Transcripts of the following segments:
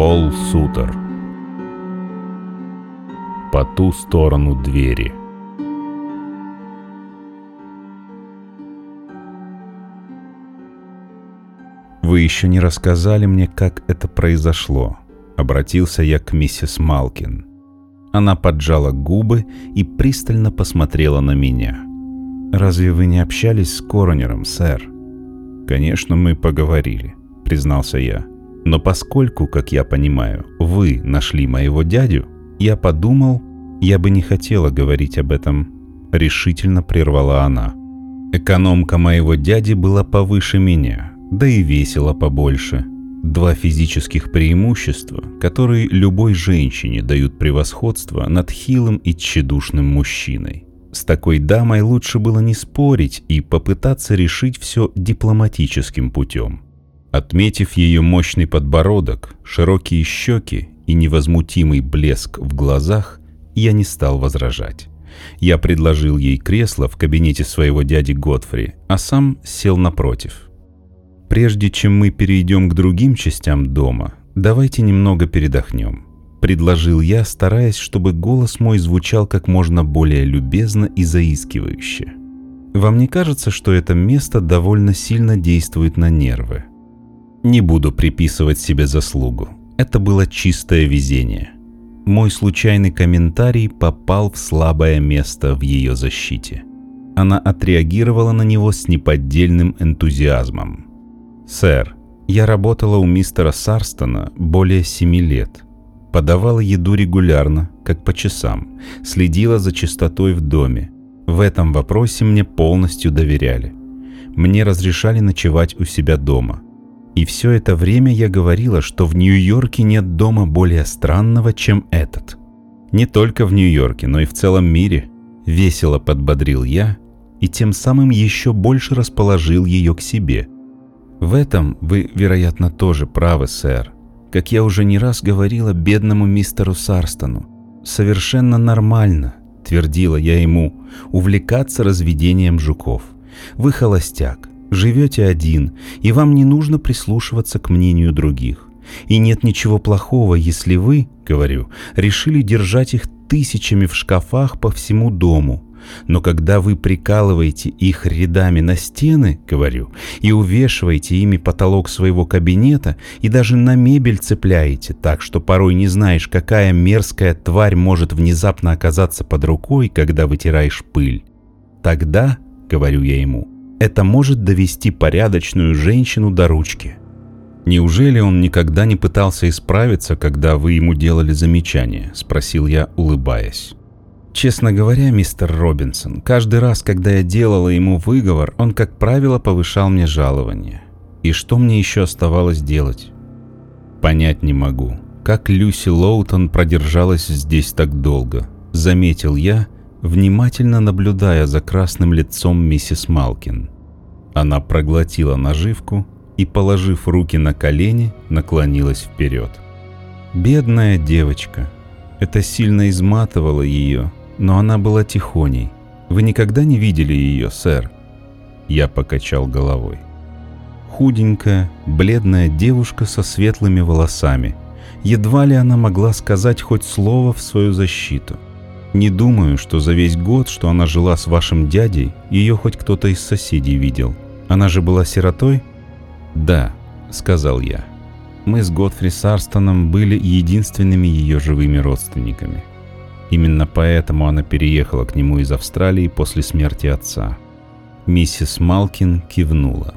Пол Сутер. По ту сторону двери. «Вы еще не рассказали мне, как это произошло», — обратился я к миссис Малкин. Она поджала губы и пристально посмотрела на меня. «Разве вы не общались с коронером, сэр?» «Конечно, мы поговорили», — признался я. «Но поскольку, как я понимаю, вы нашли моего дядю, я подумал, я бы не хотела говорить об этом», — решительно прервала она. «Экономка моего дяди была повыше меня, да и весила побольше. Два физических преимущества, которые любой женщине дают превосходство над хилым и тщедушным мужчиной. С такой дамой лучше было не спорить и попытаться решить все дипломатическим путем. Отметив ее мощный подбородок, широкие щеки и невозмутимый блеск в глазах, я не стал возражать. Я предложил ей кресло в кабинете своего дяди Готфри, а сам сел напротив – Прежде чем мы перейдем к другим частям дома, давайте немного передохнем. Предложил я, стараясь, чтобы голос мой звучал как можно более любезно и заискивающе. Вам не кажется, что это место довольно сильно действует на нервы? Не буду приписывать себе заслугу. Это было чистое везение. Мой случайный комментарий попал в слабое место в ее защите. Она отреагировала на него с неподдельным энтузиазмом – «Сэр, я работала у мистера Сарстона более семи лет. Подавала еду регулярно, как по часам, следила за чистотой в доме. В этом вопросе мне полностью доверяли. Мне разрешали ночевать у себя дома. И все это время я говорила, что в Нью-Йорке нет дома более странного, чем этот. Не только в Нью-Йорке, но и в целом мире. Весело подбодрил я и тем самым еще больше расположил ее к себе – в этом вы, вероятно, тоже правы, сэр. Как я уже не раз говорила бедному мистеру Сарстону, совершенно нормально, твердила я ему, увлекаться разведением жуков. Вы холостяк, живете один, и вам не нужно прислушиваться к мнению других. И нет ничего плохого, если вы, говорю, решили держать их тысячами в шкафах по всему дому – но когда вы прикалываете их рядами на стены, говорю, и увешиваете ими потолок своего кабинета, и даже на мебель цепляете так, что порой не знаешь, какая мерзкая тварь может внезапно оказаться под рукой, когда вытираешь пыль, тогда, говорю я ему, это может довести порядочную женщину до ручки. «Неужели он никогда не пытался исправиться, когда вы ему делали замечание?» – спросил я, улыбаясь. Честно говоря, мистер Робинсон, каждый раз, когда я делала ему выговор, он, как правило, повышал мне жалование. И что мне еще оставалось делать? Понять не могу, как Люси Лоутон продержалась здесь так долго, заметил я, внимательно наблюдая за красным лицом миссис Малкин. Она проглотила наживку и, положив руки на колени, наклонилась вперед. Бедная девочка. Это сильно изматывало ее, но она была тихоней. Вы никогда не видели ее, сэр?» Я покачал головой. Худенькая, бледная девушка со светлыми волосами. Едва ли она могла сказать хоть слово в свою защиту. Не думаю, что за весь год, что она жила с вашим дядей, ее хоть кто-то из соседей видел. Она же была сиротой? Да, сказал я. Мы с Готфри Сарстоном были единственными ее живыми родственниками. Именно поэтому она переехала к нему из Австралии после смерти отца. Миссис Малкин кивнула.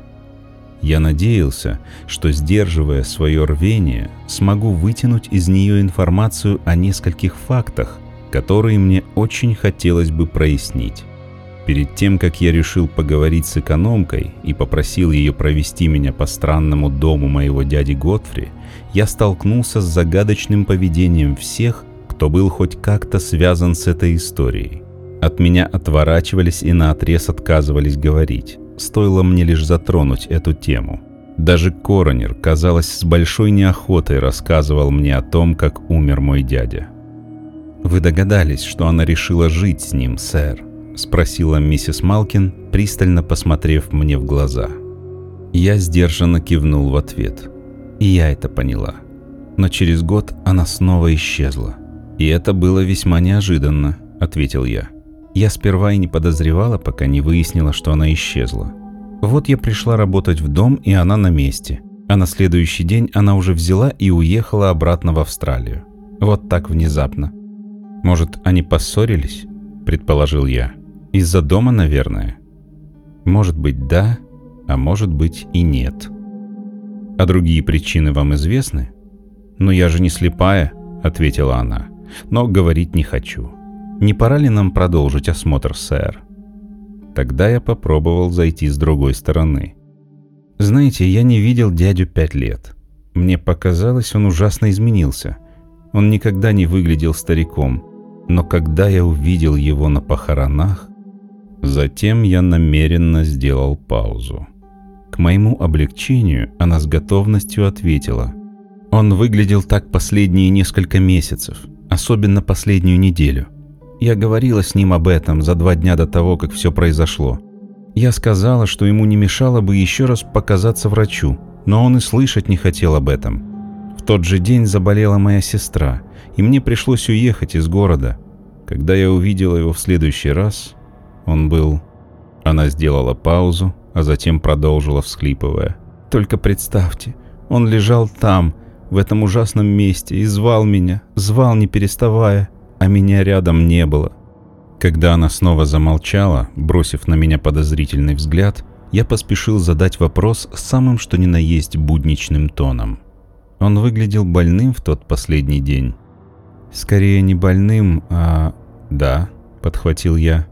Я надеялся, что, сдерживая свое рвение, смогу вытянуть из нее информацию о нескольких фактах, которые мне очень хотелось бы прояснить. Перед тем, как я решил поговорить с экономкой и попросил ее провести меня по странному дому моего дяди Готфри, я столкнулся с загадочным поведением всех, кто был хоть как-то связан с этой историей. От меня отворачивались и наотрез отказывались говорить. Стоило мне лишь затронуть эту тему. Даже коронер, казалось, с большой неохотой рассказывал мне о том, как умер мой дядя. «Вы догадались, что она решила жить с ним, сэр?» — спросила миссис Малкин, пристально посмотрев мне в глаза. Я сдержанно кивнул в ответ. И я это поняла. Но через год она снова исчезла. И это было весьма неожиданно, ответил я. Я сперва и не подозревала, пока не выяснила, что она исчезла. Вот я пришла работать в дом, и она на месте. А на следующий день она уже взяла и уехала обратно в Австралию. Вот так внезапно. Может, они поссорились? Предположил я. Из-за дома, наверное. Может быть, да, а может быть и нет. А другие причины вам известны? «Но я же не слепая», — ответила она. «Но говорить не хочу. Не пора ли нам продолжить осмотр, сэр?» Тогда я попробовал зайти с другой стороны. Знаете, я не видел дядю пять лет. Мне показалось, он ужасно изменился. Он никогда не выглядел стариком. Но когда я увидел его на похоронах, затем я намеренно сделал паузу. К моему облегчению она с готовностью ответила. Он выглядел так последние несколько месяцев, особенно последнюю неделю. Я говорила с ним об этом за два дня до того, как все произошло. Я сказала, что ему не мешало бы еще раз показаться врачу, но он и слышать не хотел об этом. Тот же день заболела моя сестра, и мне пришлось уехать из города. Когда я увидела его в следующий раз, он был... Она сделала паузу, а затем продолжила, всхлипывая. «Только представьте, он лежал там, в этом ужасном месте, и звал меня, звал не переставая, а меня рядом не было». Когда она снова замолчала, бросив на меня подозрительный взгляд, я поспешил задать вопрос самым что ни на есть будничным тоном. Он выглядел больным в тот последний день. «Скорее не больным, а...» «Да», — подхватил я.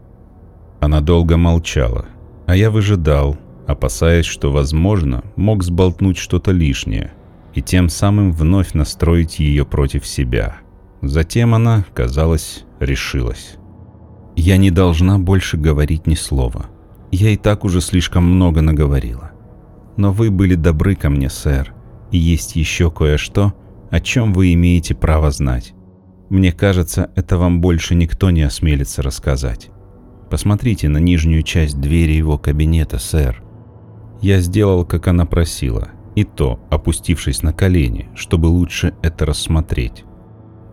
Она долго молчала, а я выжидал, опасаясь, что, возможно, мог сболтнуть что-то лишнее и тем самым вновь настроить ее против себя. Затем она, казалось, решилась. «Я не должна больше говорить ни слова. Я и так уже слишком много наговорила. Но вы были добры ко мне, сэр, и есть еще кое-что, о чем вы имеете право знать. Мне кажется, это вам больше никто не осмелится рассказать. Посмотрите на нижнюю часть двери его кабинета, сэр. Я сделал, как она просила, и то, опустившись на колени, чтобы лучше это рассмотреть.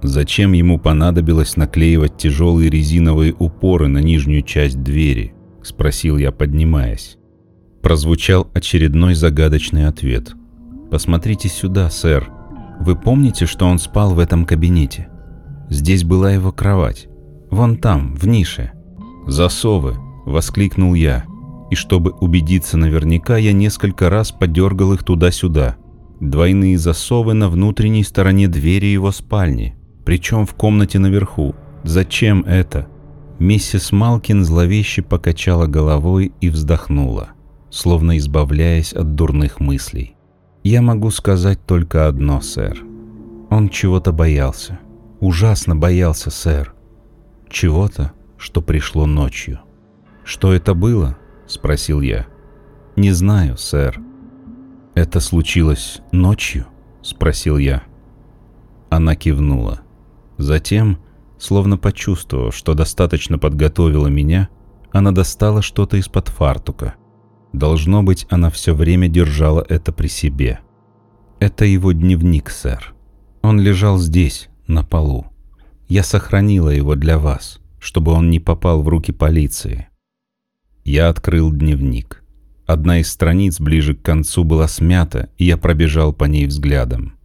Зачем ему понадобилось наклеивать тяжелые резиновые упоры на нижнюю часть двери? Спросил я, поднимаясь. Прозвучал очередной загадочный ответ. «Посмотрите сюда, сэр. Вы помните, что он спал в этом кабинете? Здесь была его кровать. Вон там, в нише. «Засовы!» — воскликнул я. И чтобы убедиться наверняка, я несколько раз подергал их туда-сюда. Двойные засовы на внутренней стороне двери его спальни, причем в комнате наверху. Зачем это? Миссис Малкин зловеще покачала головой и вздохнула, словно избавляясь от дурных мыслей. «Я могу сказать только одно, сэр. Он чего-то боялся. Ужасно боялся, сэр. Чего-то, что пришло ночью. «Что это было?» — спросил я. «Не знаю, сэр». «Это случилось ночью?» — спросил я. Она кивнула. Затем, словно почувствовав, что достаточно подготовила меня, она достала что-то из-под фартука. Должно быть, она все время держала это при себе. Это его дневник, сэр. Он лежал здесь, на полу. Я сохранила его для вас чтобы он не попал в руки полиции. Я открыл дневник. Одна из страниц ближе к концу была смята, и я пробежал по ней взглядом.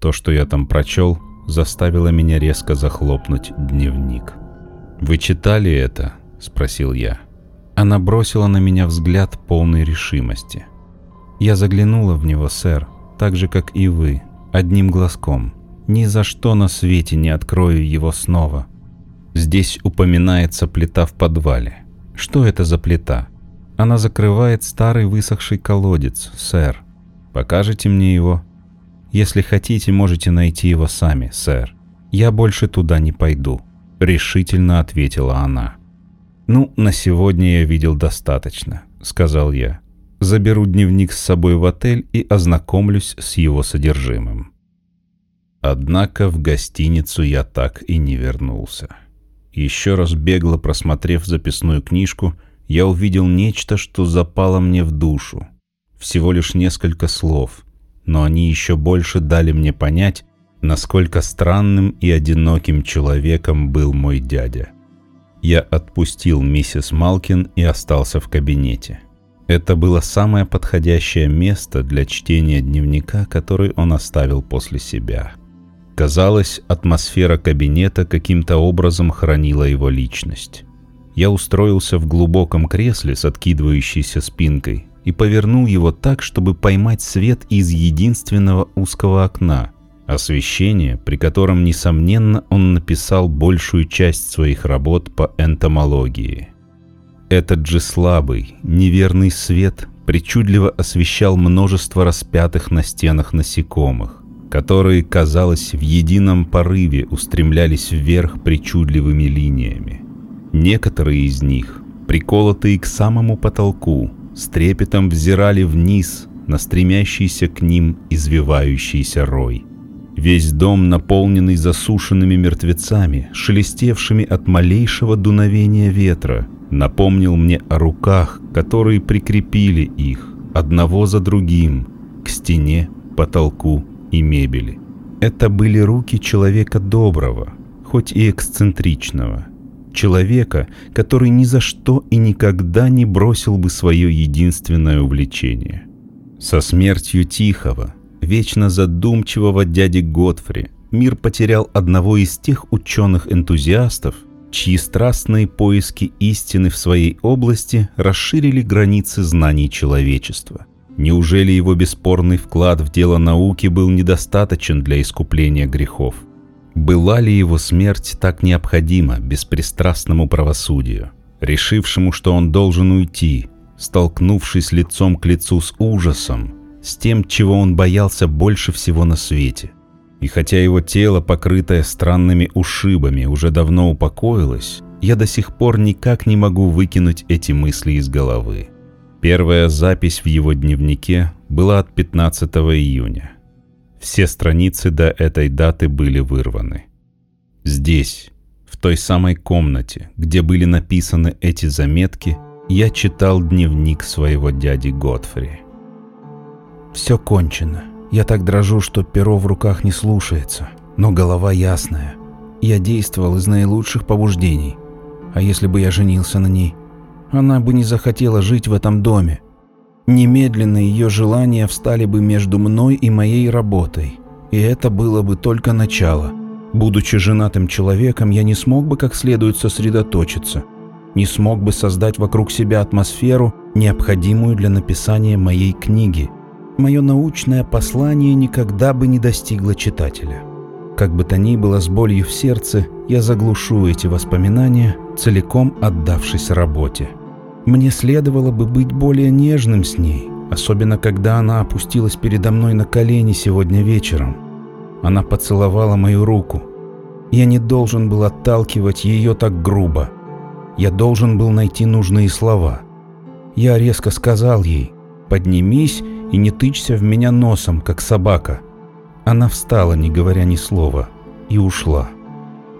То, что я там прочел, заставило меня резко захлопнуть дневник. «Вы читали это?» — спросил я. Она бросила на меня взгляд полной решимости. Я заглянула в него, сэр, так же, как и вы, одним глазком. Ни за что на свете не открою его снова. Здесь упоминается плита в подвале. Что это за плита? Она закрывает старый высохший колодец, сэр. Покажете мне его? Если хотите, можете найти его сами, сэр. Я больше туда не пойду, решительно ответила она. Ну, на сегодня я видел достаточно, сказал я. Заберу дневник с собой в отель и ознакомлюсь с его содержимым. Однако в гостиницу я так и не вернулся. Еще раз бегло просмотрев записную книжку, я увидел нечто, что запало мне в душу. Всего лишь несколько слов, но они еще больше дали мне понять, насколько странным и одиноким человеком был мой дядя. Я отпустил миссис Малкин и остался в кабинете. Это было самое подходящее место для чтения дневника, который он оставил после себя. Казалось, атмосфера кабинета каким-то образом хранила его личность. Я устроился в глубоком кресле с откидывающейся спинкой и повернул его так, чтобы поймать свет из единственного узкого окна, освещение, при котором, несомненно, он написал большую часть своих работ по энтомологии. Этот же слабый, неверный свет причудливо освещал множество распятых на стенах насекомых, которые, казалось, в едином порыве устремлялись вверх причудливыми линиями. Некоторые из них, приколотые к самому потолку, с трепетом взирали вниз на стремящийся к ним извивающийся рой. Весь дом, наполненный засушенными мертвецами, шелестевшими от малейшего дуновения ветра, напомнил мне о руках, которые прикрепили их, одного за другим, к стене, потолку и мебели. Это были руки человека доброго, хоть и эксцентричного – человека, который ни за что и никогда не бросил бы свое единственное увлечение. Со смертью тихого, вечно задумчивого дяди Готфри мир потерял одного из тех ученых-энтузиастов, чьи страстные поиски истины в своей области расширили границы знаний человечества. Неужели его бесспорный вклад в дело науки был недостаточен для искупления грехов? Была ли его смерть так необходима беспристрастному правосудию, решившему, что он должен уйти, столкнувшись лицом к лицу с ужасом, с тем, чего он боялся больше всего на свете? И хотя его тело, покрытое странными ушибами, уже давно упокоилось, я до сих пор никак не могу выкинуть эти мысли из головы. Первая запись в его дневнике была от 15 июня. Все страницы до этой даты были вырваны. Здесь, в той самой комнате, где были написаны эти заметки, я читал дневник своего дяди Готфри. «Все кончено. Я так дрожу, что перо в руках не слушается, но голова ясная. Я действовал из наилучших побуждений. А если бы я женился на ней? Она бы не захотела жить в этом доме. Немедленно ее желания встали бы между мной и моей работой. И это было бы только начало. Будучи женатым человеком, я не смог бы как следует сосредоточиться. Не смог бы создать вокруг себя атмосферу, необходимую для написания моей книги. Мое научное послание никогда бы не достигло читателя. Как бы то ни было, с болью в сердце, я заглушу эти воспоминания, целиком отдавшись работе. Мне следовало бы быть более нежным с ней, особенно когда она опустилась передо мной на колени сегодня вечером. Она поцеловала мою руку. Я не должен был отталкивать ее так грубо. Я должен был найти нужные слова. Я резко сказал ей «Поднимись и не тычься в меня носом, как собака». Она встала, не говоря ни слова, и ушла.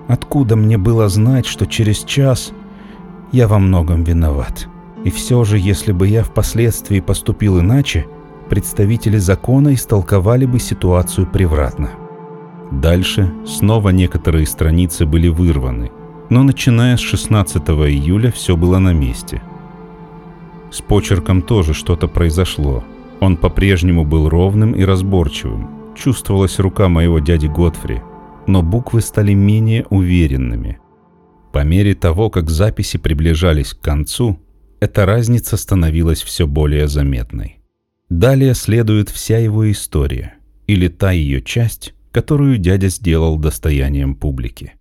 Откуда мне было знать, что через час я во многом виноват?» И все же, если бы я впоследствии поступил иначе, представители закона истолковали бы ситуацию превратно. Дальше снова некоторые страницы были вырваны, но начиная с 16 июля все было на месте. С почерком тоже что-то произошло. Он по-прежнему был ровным и разборчивым. Чувствовалась рука моего дяди Готфри, но буквы стали менее уверенными. По мере того, как записи приближались к концу, эта разница становилась все более заметной. Далее следует вся его история, или та ее часть, которую дядя сделал достоянием публики.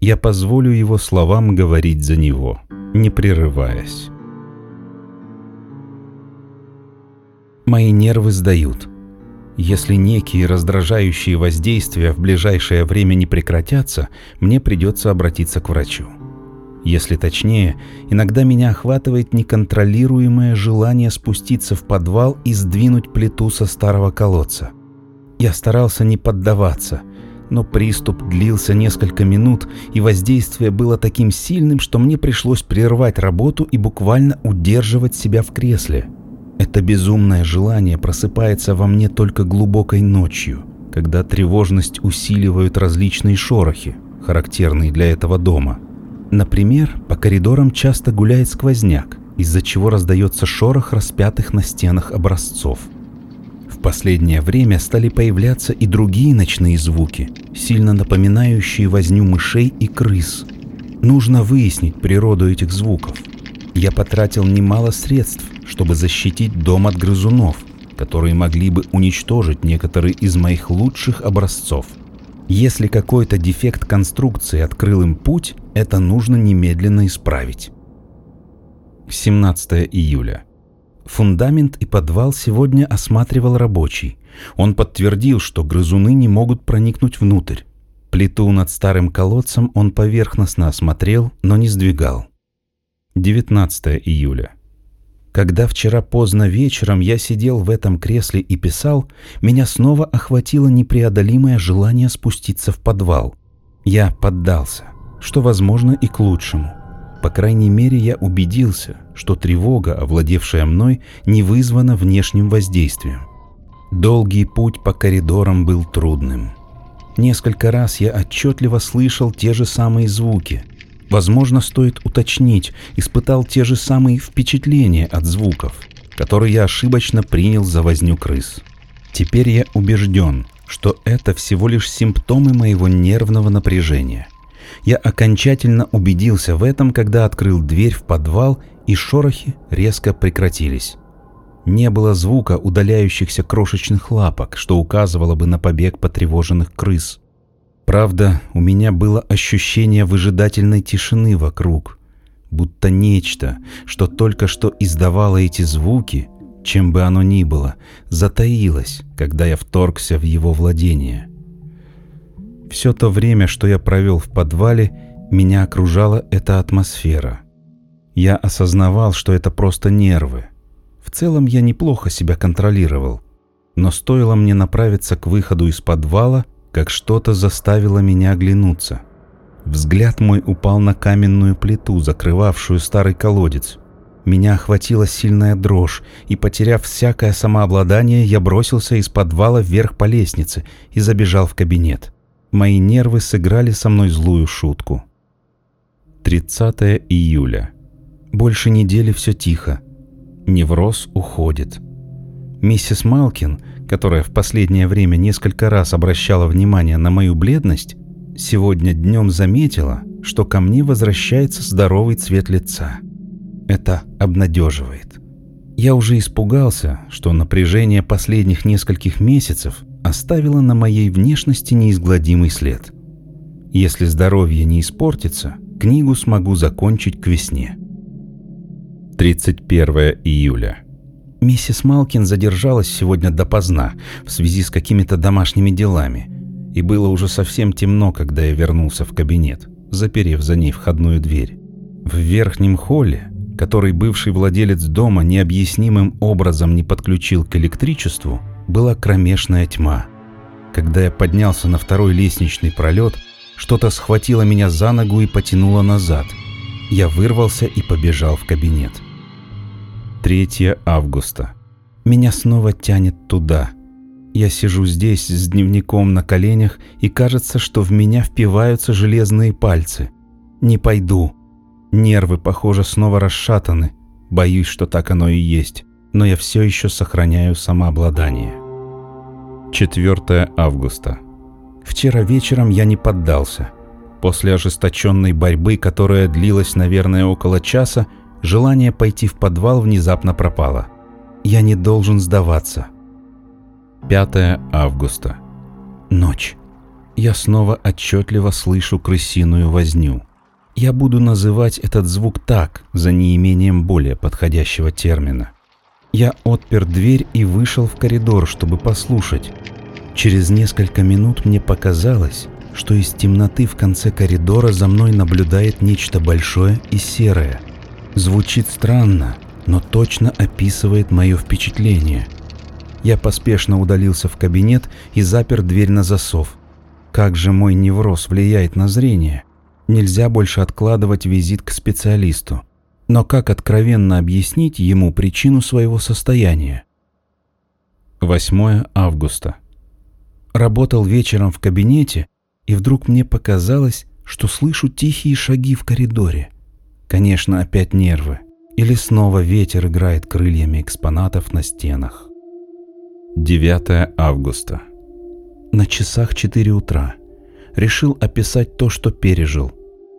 Я позволю его словам говорить за него, не прерываясь. Мои нервы сдают. Если некие раздражающие воздействия в ближайшее время не прекратятся, мне придется обратиться к врачу. Если точнее, иногда меня охватывает неконтролируемое желание спуститься в подвал и сдвинуть плиту со старого колодца. Я старался не поддаваться, но приступ длился несколько минут, и воздействие было таким сильным, что мне пришлось прервать работу и буквально удерживать себя в кресле. Это безумное желание просыпается во мне только глубокой ночью, когда тревожность усиливают различные шорохи, характерные для этого дома. Например, по коридорам часто гуляет сквозняк, из-за чего раздается шорох распятых на стенах образцов. В последнее время стали появляться и другие ночные звуки, сильно напоминающие возню мышей и крыс. Нужно выяснить природу этих звуков. Я потратил немало средств, чтобы защитить дом от грызунов, которые могли бы уничтожить некоторые из моих лучших образцов. Если какой-то дефект конструкции открыл им путь, это нужно немедленно исправить. 17 июля. Фундамент и подвал сегодня осматривал рабочий. Он подтвердил, что грызуны не могут проникнуть внутрь. Плиту над старым колодцем он поверхностно осмотрел, но не сдвигал. 19 июля. Когда вчера поздно вечером я сидел в этом кресле и писал, меня снова охватило непреодолимое желание спуститься в подвал. Я поддался, что возможно и к лучшему. По крайней мере, я убедился, что тревога, овладевшая мной, не вызвана внешним воздействием. Долгий путь по коридорам был трудным. Несколько раз я отчетливо слышал те же самые звуки, Возможно, стоит уточнить, испытал те же самые впечатления от звуков, которые я ошибочно принял за возню крыс. Теперь я убежден, что это всего лишь симптомы моего нервного напряжения. Я окончательно убедился в этом, когда открыл дверь в подвал, и шорохи резко прекратились. Не было звука удаляющихся крошечных лапок, что указывало бы на побег потревоженных крыс. Правда, у меня было ощущение выжидательной тишины вокруг, будто нечто, что только что издавало эти звуки, чем бы оно ни было, затаилось, когда я вторгся в его владение. Все то время, что я провел в подвале, меня окружала эта атмосфера. Я осознавал, что это просто нервы. В целом я неплохо себя контролировал. Но стоило мне направиться к выходу из подвала, как что-то заставило меня оглянуться. Взгляд мой упал на каменную плиту, закрывавшую старый колодец. Меня охватила сильная дрожь, и, потеряв всякое самообладание, я бросился из подвала вверх по лестнице и забежал в кабинет. Мои нервы сыграли со мной злую шутку. 30 июля. Больше недели все тихо. Невроз уходит. Миссис Малкин, которая в последнее время несколько раз обращала внимание на мою бледность, сегодня днем заметила, что ко мне возвращается здоровый цвет лица. Это обнадеживает. Я уже испугался, что напряжение последних нескольких месяцев оставило на моей внешности неизгладимый след. Если здоровье не испортится, книгу смогу закончить к весне. 31 июля. Миссис Малкин задержалась сегодня допоздна в связи с какими-то домашними делами, и было уже совсем темно, когда я вернулся в кабинет, заперев за ней входную дверь. В верхнем холле, который бывший владелец дома необъяснимым образом не подключил к электричеству, была кромешная тьма. Когда я поднялся на второй лестничный пролет, что-то схватило меня за ногу и потянуло назад. Я вырвался и побежал в кабинет. 3 августа. Меня снова тянет туда. Я сижу здесь с дневником на коленях, и кажется, что в меня впиваются железные пальцы. Не пойду. Нервы, похоже, снова расшатаны. Боюсь, что так оно и есть. Но я все еще сохраняю самообладание. 4 августа. Вчера вечером я не поддался. После ожесточенной борьбы, которая длилась, наверное, около часа, Желание пойти в подвал внезапно пропало. Я не должен сдаваться. 5 августа. Ночь. Я снова отчетливо слышу крысиную возню. Я буду называть этот звук так, за неимением более подходящего термина. Я отпер дверь и вышел в коридор, чтобы послушать. Через несколько минут мне показалось, что из темноты в конце коридора за мной наблюдает нечто большое и серое – Звучит странно, но точно описывает мое впечатление. Я поспешно удалился в кабинет и запер дверь на засов. Как же мой невроз влияет на зрение? Нельзя больше откладывать визит к специалисту. Но как откровенно объяснить ему причину своего состояния? 8 августа. Работал вечером в кабинете, и вдруг мне показалось, что слышу тихие шаги в коридоре. Конечно, опять нервы. Или снова ветер играет крыльями экспонатов на стенах. 9 августа. На часах 4 утра. Решил описать то, что пережил.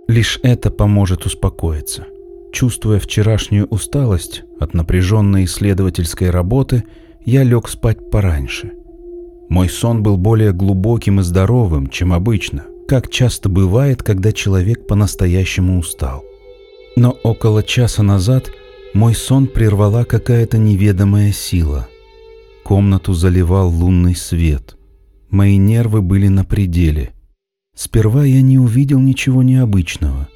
Лишь это поможет успокоиться. Чувствуя вчерашнюю усталость от напряженной исследовательской работы, я лег спать пораньше. Мой сон был более глубоким и здоровым, чем обычно, как часто бывает, когда человек по-настоящему устал. Но около часа назад мой сон прервала какая-то неведомая сила. Комнату заливал лунный свет. Мои нервы были на пределе. Сперва я не увидел ничего необычного.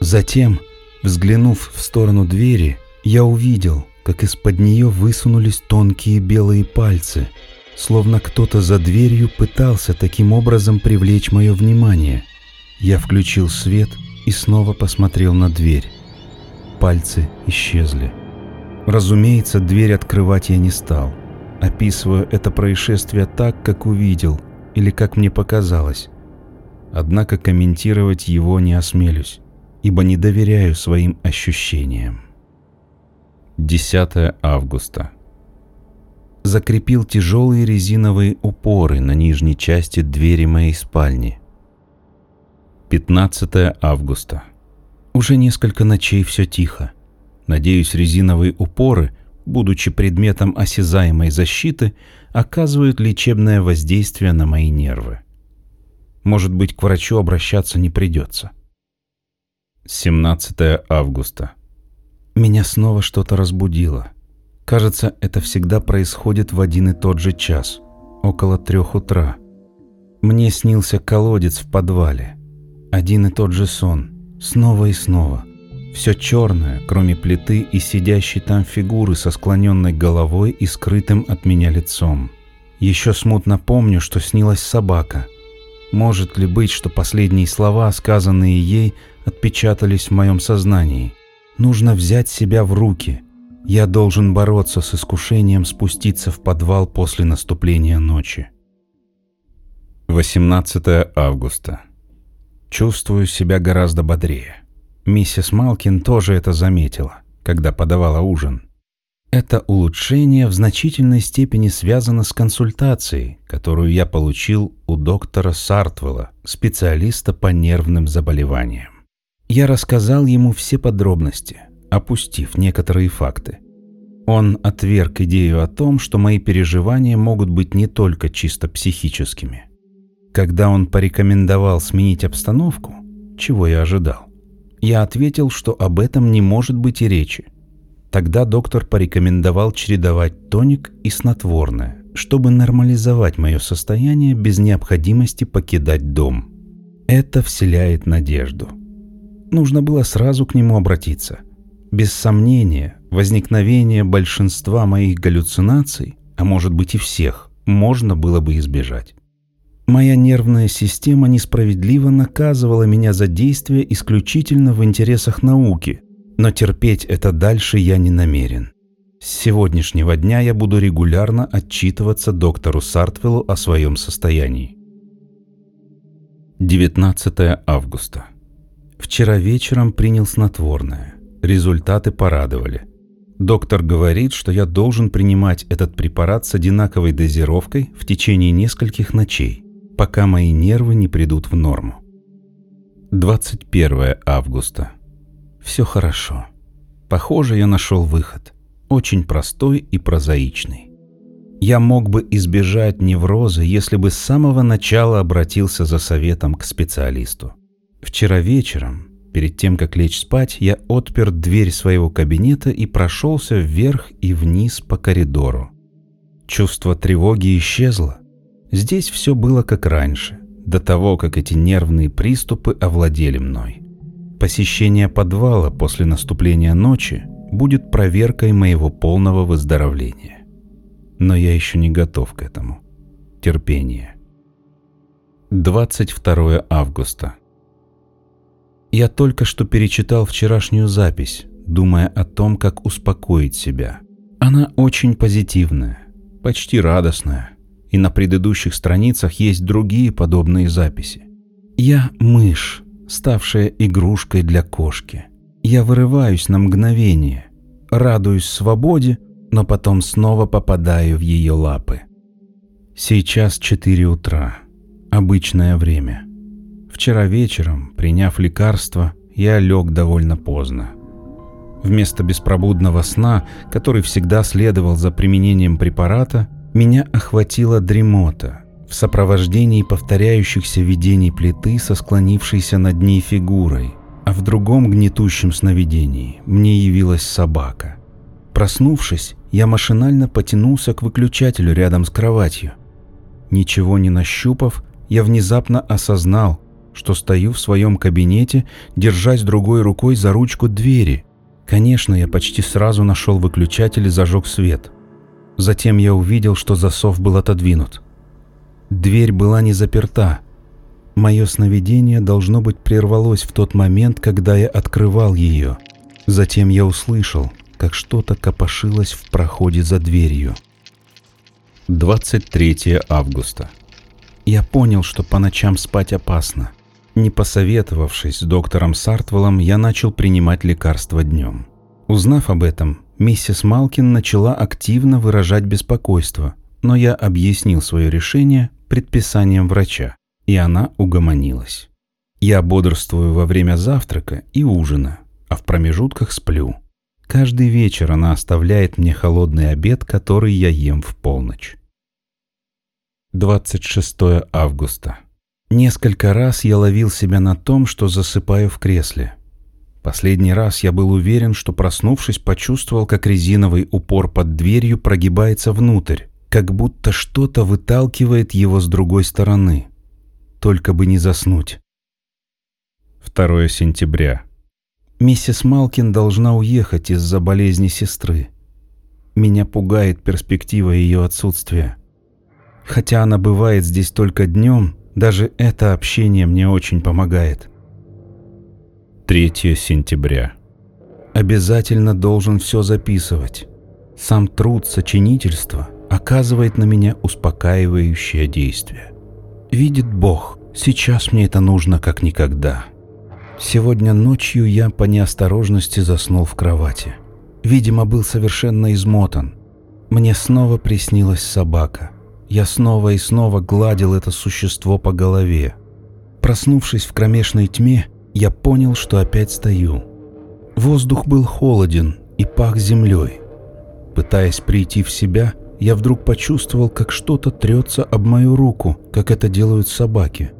Затем Взглянув в сторону двери, я увидел, как из-под нее высунулись тонкие белые пальцы, словно кто-то за дверью пытался таким образом привлечь мое внимание. Я включил свет и снова посмотрел на дверь. Пальцы исчезли. Разумеется, дверь открывать я не стал. Описываю это происшествие так, как увидел, или как мне показалось. Однако комментировать его не осмелюсь ибо не доверяю своим ощущениям. 10 августа. Закрепил тяжелые резиновые упоры на нижней части двери моей спальни. 15 августа. Уже несколько ночей все тихо. Надеюсь, резиновые упоры, будучи предметом осязаемой защиты, оказывают лечебное воздействие на мои нервы. Может быть, к врачу обращаться не придется. 17 августа. Меня снова что-то разбудило. Кажется, это всегда происходит в один и тот же час, около трех утра. Мне снился колодец в подвале. Один и тот же сон, снова и снова. Все черное, кроме плиты и сидящей там фигуры со склоненной головой и скрытым от меня лицом. Еще смутно помню, что снилась собака. Может ли быть, что последние слова, сказанные ей, отпечатались в моем сознании. Нужно взять себя в руки. Я должен бороться с искушением спуститься в подвал после наступления ночи. 18 августа. Чувствую себя гораздо бодрее. Миссис Малкин тоже это заметила, когда подавала ужин. Это улучшение в значительной степени связано с консультацией, которую я получил у доктора Сартвелла, специалиста по нервным заболеваниям. Я рассказал ему все подробности, опустив некоторые факты. Он отверг идею о том, что мои переживания могут быть не только чисто психическими. Когда он порекомендовал сменить обстановку, чего я ожидал, я ответил, что об этом не может быть и речи. Тогда доктор порекомендовал чередовать тоник и снотворное, чтобы нормализовать мое состояние без необходимости покидать дом. Это вселяет надежду – нужно было сразу к нему обратиться. Без сомнения, возникновение большинства моих галлюцинаций, а может быть и всех, можно было бы избежать. Моя нервная система несправедливо наказывала меня за действия исключительно в интересах науки, но терпеть это дальше я не намерен. С сегодняшнего дня я буду регулярно отчитываться доктору Сартвеллу о своем состоянии. 19 августа. Вчера вечером принял снотворное. Результаты порадовали. Доктор говорит, что я должен принимать этот препарат с одинаковой дозировкой в течение нескольких ночей, пока мои нервы не придут в норму. 21 августа. Все хорошо. Похоже, я нашел выход. Очень простой и прозаичный. Я мог бы избежать невроза, если бы с самого начала обратился за советом к специалисту. Вчера вечером, перед тем, как лечь спать, я отпер дверь своего кабинета и прошелся вверх и вниз по коридору. Чувство тревоги исчезло. Здесь все было как раньше, до того, как эти нервные приступы овладели мной. Посещение подвала после наступления ночи будет проверкой моего полного выздоровления. Но я еще не готов к этому. Терпение. 22 августа. Я только что перечитал вчерашнюю запись, думая о том, как успокоить себя. Она очень позитивная, почти радостная. И на предыдущих страницах есть другие подобные записи. Я мышь, ставшая игрушкой для кошки. Я вырываюсь на мгновение, радуюсь свободе, но потом снова попадаю в ее лапы. Сейчас 4 утра. Обычное время. Вчера вечером, приняв лекарство, я лег довольно поздно. Вместо беспробудного сна, который всегда следовал за применением препарата, меня охватила дремота в сопровождении повторяющихся видений плиты со склонившейся над ней фигурой, а в другом гнетущем сновидении мне явилась собака. Проснувшись, я машинально потянулся к выключателю рядом с кроватью. Ничего не нащупав, я внезапно осознал, что стою в своем кабинете, держась другой рукой за ручку двери. Конечно, я почти сразу нашел выключатель и зажег свет. Затем я увидел, что засов был отодвинут. Дверь была не заперта. Мое сновидение, должно быть, прервалось в тот момент, когда я открывал ее. Затем я услышал, как что-то копошилось в проходе за дверью. 23 августа. Я понял, что по ночам спать опасно. Не посоветовавшись с доктором Сартвеллом, я начал принимать лекарства днем. Узнав об этом, миссис Малкин начала активно выражать беспокойство, но я объяснил свое решение предписанием врача, и она угомонилась. Я бодрствую во время завтрака и ужина, а в промежутках сплю. Каждый вечер она оставляет мне холодный обед, который я ем в полночь. 26 августа. Несколько раз я ловил себя на том, что засыпаю в кресле. Последний раз я был уверен, что проснувшись, почувствовал, как резиновый упор под дверью прогибается внутрь, как будто что-то выталкивает его с другой стороны. Только бы не заснуть. 2 сентября. Миссис Малкин должна уехать из-за болезни сестры. Меня пугает перспектива ее отсутствия. Хотя она бывает здесь только днем, даже это общение мне очень помогает. 3 сентября. Обязательно должен все записывать. Сам труд сочинительства оказывает на меня успокаивающее действие. Видит Бог, сейчас мне это нужно как никогда. Сегодня ночью я по неосторожности заснул в кровати. Видимо, был совершенно измотан. Мне снова приснилась собака – я снова и снова гладил это существо по голове. Проснувшись в кромешной тьме, я понял, что опять стою. Воздух был холоден и пах землей. Пытаясь прийти в себя, я вдруг почувствовал, как что-то трется об мою руку, как это делают собаки.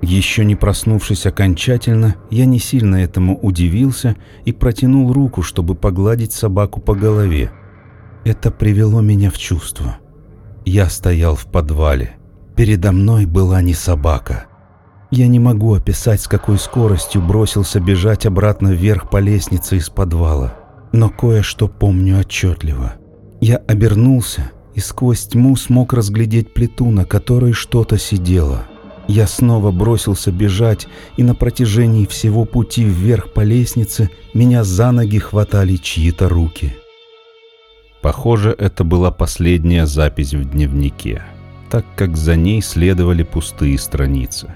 Еще не проснувшись окончательно, я не сильно этому удивился и протянул руку, чтобы погладить собаку по голове. Это привело меня в чувство. Я стоял в подвале. Передо мной была не собака. Я не могу описать, с какой скоростью бросился бежать обратно вверх по лестнице из подвала. Но кое-что помню отчетливо. Я обернулся и сквозь тьму смог разглядеть плиту, на которой что-то сидело. Я снова бросился бежать, и на протяжении всего пути вверх по лестнице меня за ноги хватали чьи-то руки. Похоже, это была последняя запись в дневнике, так как за ней следовали пустые страницы.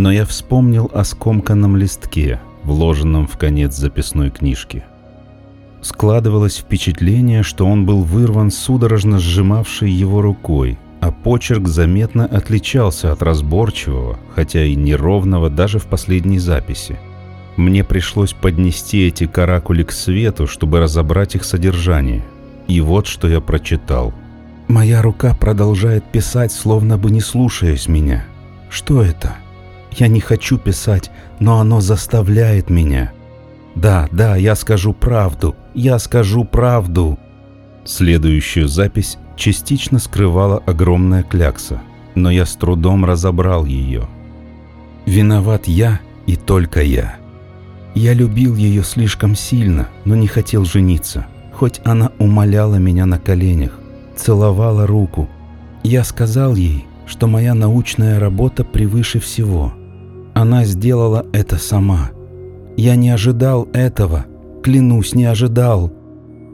Но я вспомнил о скомканном листке, вложенном в конец записной книжки. Складывалось впечатление, что он был вырван судорожно сжимавшей его рукой, а почерк заметно отличался от разборчивого, хотя и неровного даже в последней записи. Мне пришлось поднести эти каракули к свету, чтобы разобрать их содержание – и вот что я прочитал. Моя рука продолжает писать, словно бы не слушаясь меня. Что это? Я не хочу писать, но оно заставляет меня. Да, да, я скажу правду. Я скажу правду. Следующую запись частично скрывала огромная клякса, но я с трудом разобрал ее. Виноват я и только я. Я любил ее слишком сильно, но не хотел жениться хоть она умоляла меня на коленях, целовала руку. Я сказал ей, что моя научная работа превыше всего. Она сделала это сама. Я не ожидал этого, клянусь, не ожидал.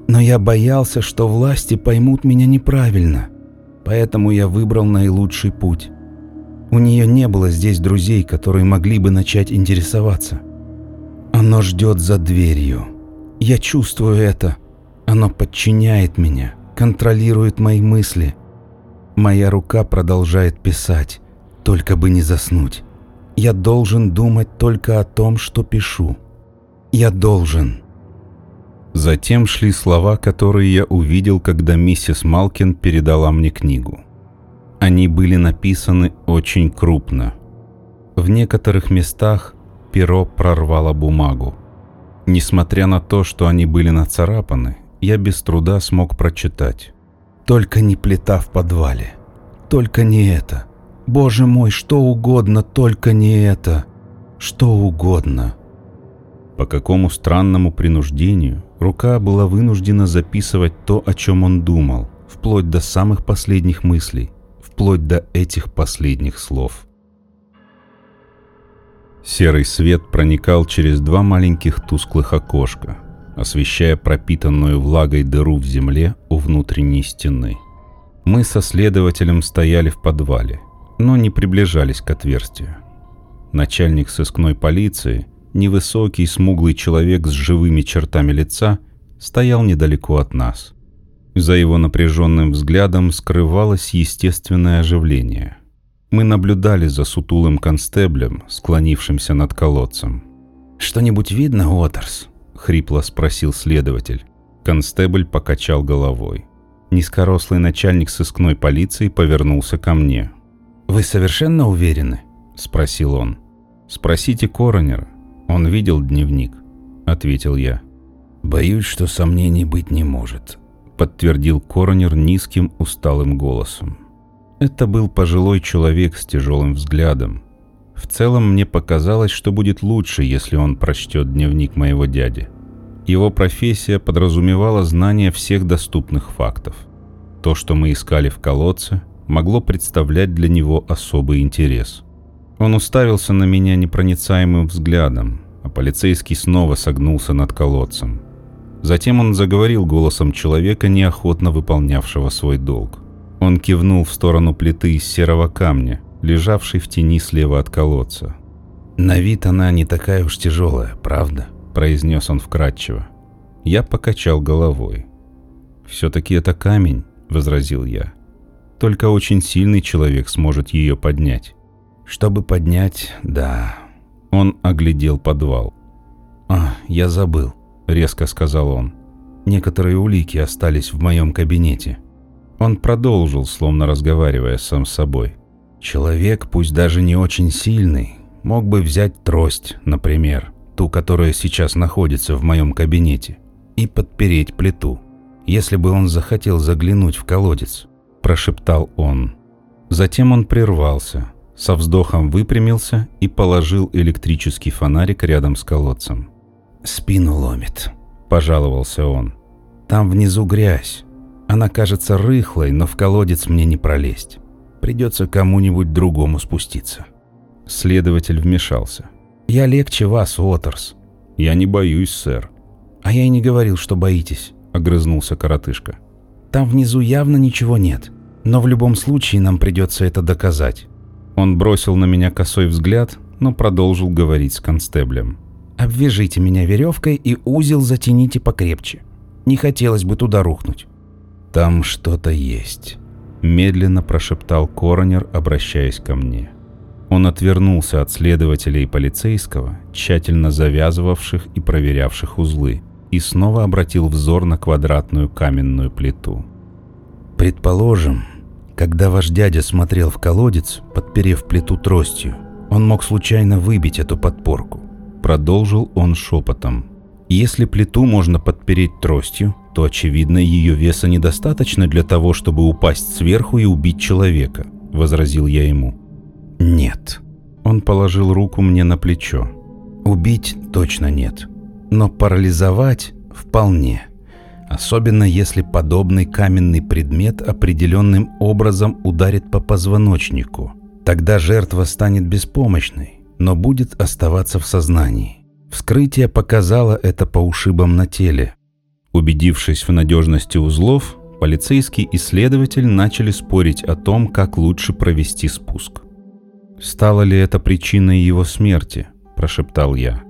Но я боялся, что власти поймут меня неправильно. Поэтому я выбрал наилучший путь. У нее не было здесь друзей, которые могли бы начать интересоваться. Оно ждет за дверью. Я чувствую это. Оно подчиняет меня, контролирует мои мысли. Моя рука продолжает писать, только бы не заснуть. Я должен думать только о том, что пишу. Я должен. Затем шли слова, которые я увидел, когда миссис Малкин передала мне книгу. Они были написаны очень крупно. В некоторых местах перо прорвало бумагу. Несмотря на то, что они были нацарапаны, я без труда смог прочитать. «Только не плита в подвале. Только не это. Боже мой, что угодно, только не это. Что угодно». По какому странному принуждению рука была вынуждена записывать то, о чем он думал, вплоть до самых последних мыслей, вплоть до этих последних слов. Серый свет проникал через два маленьких тусклых окошка, освещая пропитанную влагой дыру в земле у внутренней стены. Мы со следователем стояли в подвале, но не приближались к отверстию. Начальник сыскной полиции, невысокий смуглый человек с живыми чертами лица, стоял недалеко от нас. За его напряженным взглядом скрывалось естественное оживление. Мы наблюдали за сутулым констеблем, склонившимся над колодцем. «Что-нибудь видно, Уотерс?» — хрипло спросил следователь. Констебль покачал головой. Низкорослый начальник сыскной полиции повернулся ко мне. «Вы совершенно уверены?» — спросил он. «Спросите коронера. Он видел дневник», — ответил я. «Боюсь, что сомнений быть не может», подтвердил коронер низким усталым голосом. Это был пожилой человек с тяжелым взглядом. В целом мне показалось, что будет лучше, если он прочтет дневник моего дяди. Его профессия подразумевала знание всех доступных фактов. То, что мы искали в колодце, могло представлять для него особый интерес. Он уставился на меня непроницаемым взглядом, а полицейский снова согнулся над колодцем. Затем он заговорил голосом человека, неохотно выполнявшего свой долг. Он кивнул в сторону плиты из серого камня, лежавшей в тени слева от колодца. «На вид она не такая уж тяжелая, правда?» – произнес он вкратчиво. Я покачал головой. «Все-таки это камень», – возразил я. «Только очень сильный человек сможет ее поднять». «Чтобы поднять, да». Он оглядел подвал. «А, я забыл. — резко сказал он. «Некоторые улики остались в моем кабинете». Он продолжил, словно разговаривая сам с собой. «Человек, пусть даже не очень сильный, мог бы взять трость, например, ту, которая сейчас находится в моем кабинете, и подпереть плиту, если бы он захотел заглянуть в колодец», – прошептал он. Затем он прервался, со вздохом выпрямился и положил электрический фонарик рядом с колодцем. «Спину ломит», — пожаловался он. «Там внизу грязь. Она кажется рыхлой, но в колодец мне не пролезть. Придется кому-нибудь другому спуститься». Следователь вмешался. «Я легче вас, Уотерс». «Я не боюсь, сэр». «А я и не говорил, что боитесь», — огрызнулся коротышка. «Там внизу явно ничего нет, но в любом случае нам придется это доказать». Он бросил на меня косой взгляд, но продолжил говорить с констеблем. Обвяжите меня веревкой и узел затяните покрепче. Не хотелось бы туда рухнуть. Там что-то есть. Медленно прошептал коронер, обращаясь ко мне. Он отвернулся от следователя и полицейского, тщательно завязывавших и проверявших узлы, и снова обратил взор на квадратную каменную плиту. «Предположим, когда ваш дядя смотрел в колодец, подперев плиту тростью, он мог случайно выбить эту подпорку. Продолжил он шепотом. Если плиту можно подпереть тростью, то, очевидно, ее веса недостаточно для того, чтобы упасть сверху и убить человека, возразил я ему. Нет. Он положил руку мне на плечо. Убить точно нет. Но парализовать вполне. Особенно если подобный каменный предмет определенным образом ударит по позвоночнику. Тогда жертва станет беспомощной но будет оставаться в сознании. Вскрытие показало это по ушибам на теле. Убедившись в надежности узлов, Полицейский и следователь начали спорить о том, как лучше провести спуск. «Стало ли это причиной его смерти?» – прошептал я.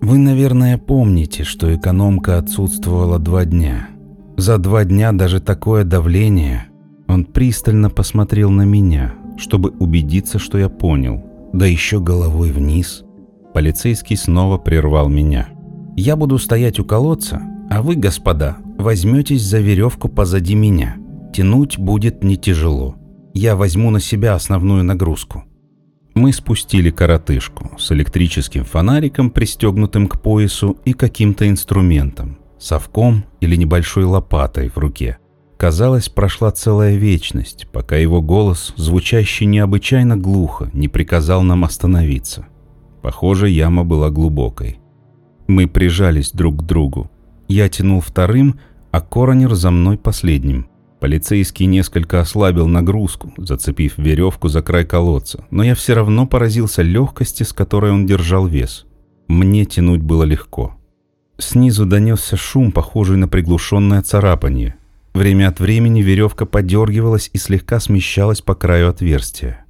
«Вы, наверное, помните, что экономка отсутствовала два дня. За два дня даже такое давление...» Он пристально посмотрел на меня, чтобы убедиться, что я понял. Да еще головой вниз. Полицейский снова прервал меня. «Я буду стоять у колодца, а вы, господа, возьметесь за веревку позади меня. Тянуть будет не тяжело. Я возьму на себя основную нагрузку. Мы спустили коротышку с электрическим фонариком, пристегнутым к поясу и каким-то инструментом, совком или небольшой лопатой в руке. Казалось, прошла целая вечность, пока его голос, звучащий необычайно глухо, не приказал нам остановиться. Похоже, яма была глубокой. Мы прижались друг к другу. Я тянул вторым, а коронер за мной последним. Полицейский несколько ослабил нагрузку, зацепив веревку за край колодца, но я все равно поразился легкости, с которой он держал вес. Мне тянуть было легко. Снизу донесся шум, похожий на приглушенное царапание. Время от времени веревка подергивалась и слегка смещалась по краю отверстия.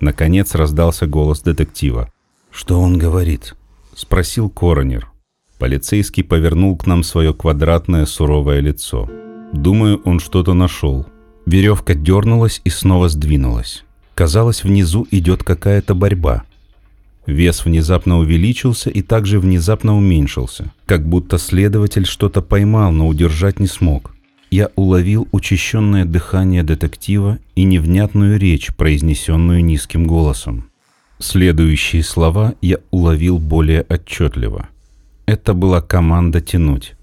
Наконец раздался голос детектива. «Что он говорит?» — спросил коронер. Полицейский повернул к нам свое квадратное суровое лицо. Думаю, он что-то нашел. Веревка дернулась и снова сдвинулась. Казалось, внизу идет какая-то борьба. Вес внезапно увеличился и также внезапно уменьшился, как будто следователь что-то поймал, но удержать не смог. Я уловил учащенное дыхание детектива и невнятную речь, произнесенную низким голосом. Следующие слова я уловил более отчетливо. Это была команда тянуть.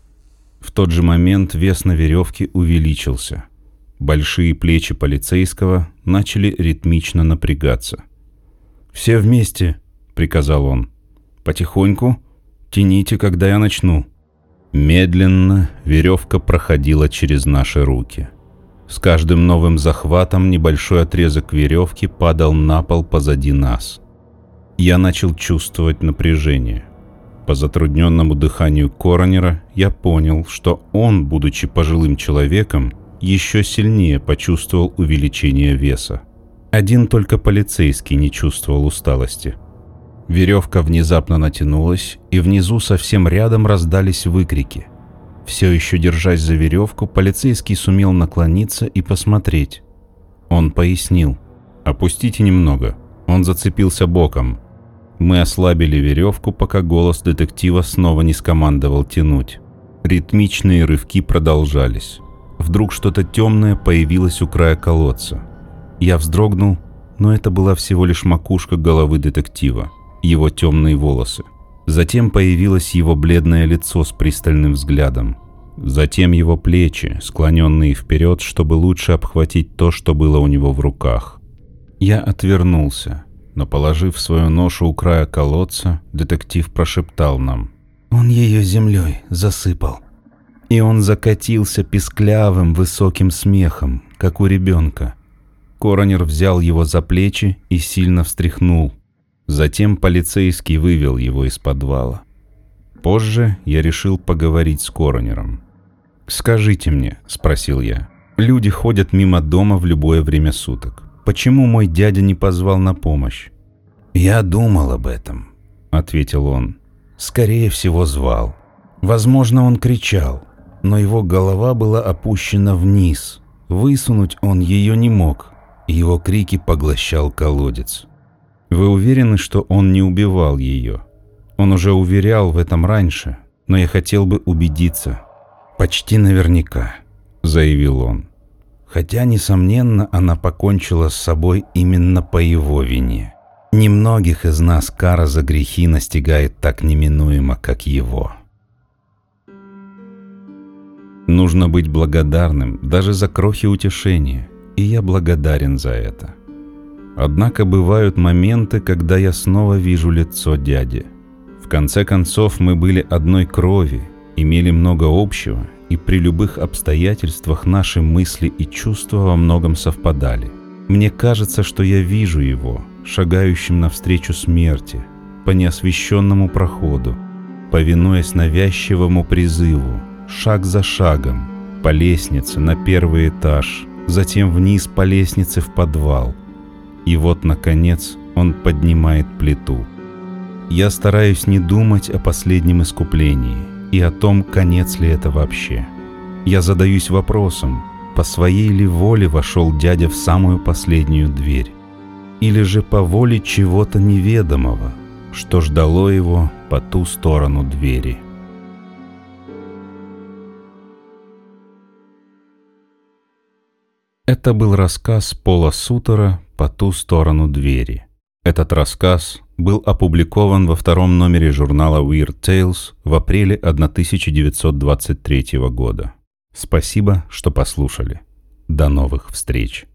В тот же момент вес на веревке увеличился. Большие плечи полицейского начали ритмично напрягаться. «Все вместе», — приказал он. «Потихоньку. Тяните, когда я начну». Медленно веревка проходила через наши руки. С каждым новым захватом небольшой отрезок веревки падал на пол позади нас. Я начал чувствовать напряжение. По затрудненному дыханию коронера я понял, что он, будучи пожилым человеком, еще сильнее почувствовал увеличение веса. Один только полицейский не чувствовал усталости. Веревка внезапно натянулась, и внизу совсем рядом раздались выкрики. Все еще держась за веревку, полицейский сумел наклониться и посмотреть. Он пояснил. «Опустите немного». Он зацепился боком. Мы ослабили веревку, пока голос детектива снова не скомандовал тянуть. Ритмичные рывки продолжались. Вдруг что-то темное появилось у края колодца. Я вздрогнул, но это была всего лишь макушка головы детектива, его темные волосы. Затем появилось его бледное лицо с пристальным взглядом. Затем его плечи, склоненные вперед, чтобы лучше обхватить то, что было у него в руках. Я отвернулся но, положив свою ношу у края колодца, детектив прошептал нам. «Он ее землей засыпал». И он закатился писклявым высоким смехом, как у ребенка. Коронер взял его за плечи и сильно встряхнул. Затем полицейский вывел его из подвала. Позже я решил поговорить с коронером. «Скажите мне», — спросил я, — «люди ходят мимо дома в любое время суток. Почему мой дядя не позвал на помощь? «Я думал об этом», — ответил он. «Скорее всего, звал. Возможно, он кричал, но его голова была опущена вниз. Высунуть он ее не мог, его крики поглощал колодец. Вы уверены, что он не убивал ее? Он уже уверял в этом раньше, но я хотел бы убедиться. Почти наверняка, заявил он хотя, несомненно, она покончила с собой именно по его вине. Немногих из нас кара за грехи настигает так неминуемо, как его. Нужно быть благодарным даже за крохи утешения, и я благодарен за это. Однако бывают моменты, когда я снова вижу лицо дяди. В конце концов, мы были одной крови, имели много общего и при любых обстоятельствах наши мысли и чувства во многом совпадали. Мне кажется, что я вижу его, шагающим навстречу смерти, по неосвещенному проходу, повинуясь навязчивому призыву, шаг за шагом, по лестнице на первый этаж, затем вниз по лестнице в подвал. И вот, наконец, он поднимает плиту. Я стараюсь не думать о последнем искуплении и о том, конец ли это вообще. Я задаюсь вопросом, по своей ли воле вошел дядя в самую последнюю дверь, или же по воле чего-то неведомого, что ждало его по ту сторону двери. Это был рассказ Пола Сутера «По ту сторону двери». Этот рассказ был опубликован во втором номере журнала Weird Tales в апреле 1923 года. Спасибо, что послушали. До новых встреч!